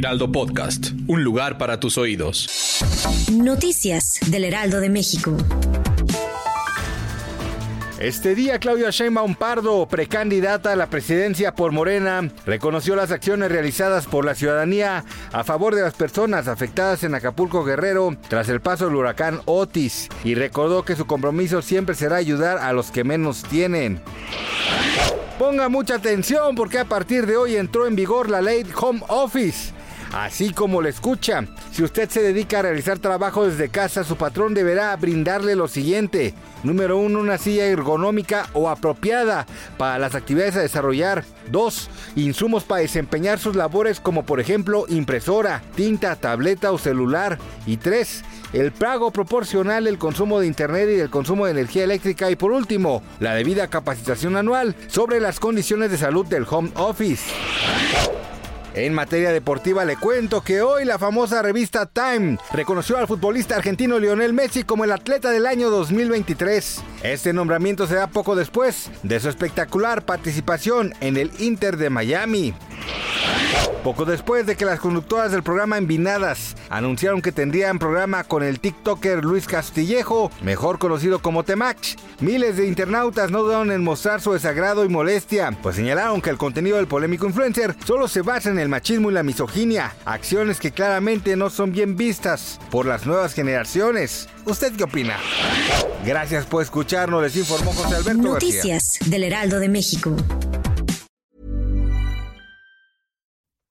Heraldo Podcast, un lugar para tus oídos. Noticias del Heraldo de México. Este día, Claudia Sheinbaum Pardo, precandidata a la presidencia por Morena, reconoció las acciones realizadas por la ciudadanía a favor de las personas afectadas en Acapulco Guerrero tras el paso del huracán Otis y recordó que su compromiso siempre será ayudar a los que menos tienen. Ponga mucha atención porque a partir de hoy entró en vigor la ley Home Office. Así como le escucha, si usted se dedica a realizar trabajo desde casa, su patrón deberá brindarle lo siguiente. Número uno, una silla ergonómica o apropiada para las actividades a desarrollar. Dos, insumos para desempeñar sus labores como por ejemplo impresora, tinta, tableta o celular. Y tres, el pago proporcional del consumo de internet y del consumo de energía eléctrica. Y por último, la debida capacitación anual sobre las condiciones de salud del home office. En materia deportiva le cuento que hoy la famosa revista Time reconoció al futbolista argentino Lionel Messi como el atleta del año 2023. Este nombramiento se da poco después de su espectacular participación en el Inter de Miami. Poco después de que las conductoras del programa Envinadas anunciaron que tendrían programa con el TikToker Luis Castillejo, mejor conocido como Temach, miles de internautas no dudaron en mostrar su desagrado y molestia, pues señalaron que el contenido del polémico influencer solo se basa en el machismo y la misoginia, acciones que claramente no son bien vistas por las nuevas generaciones. ¿Usted qué opina? Gracias por escucharnos, les informó José Alberto. Noticias del Heraldo de México.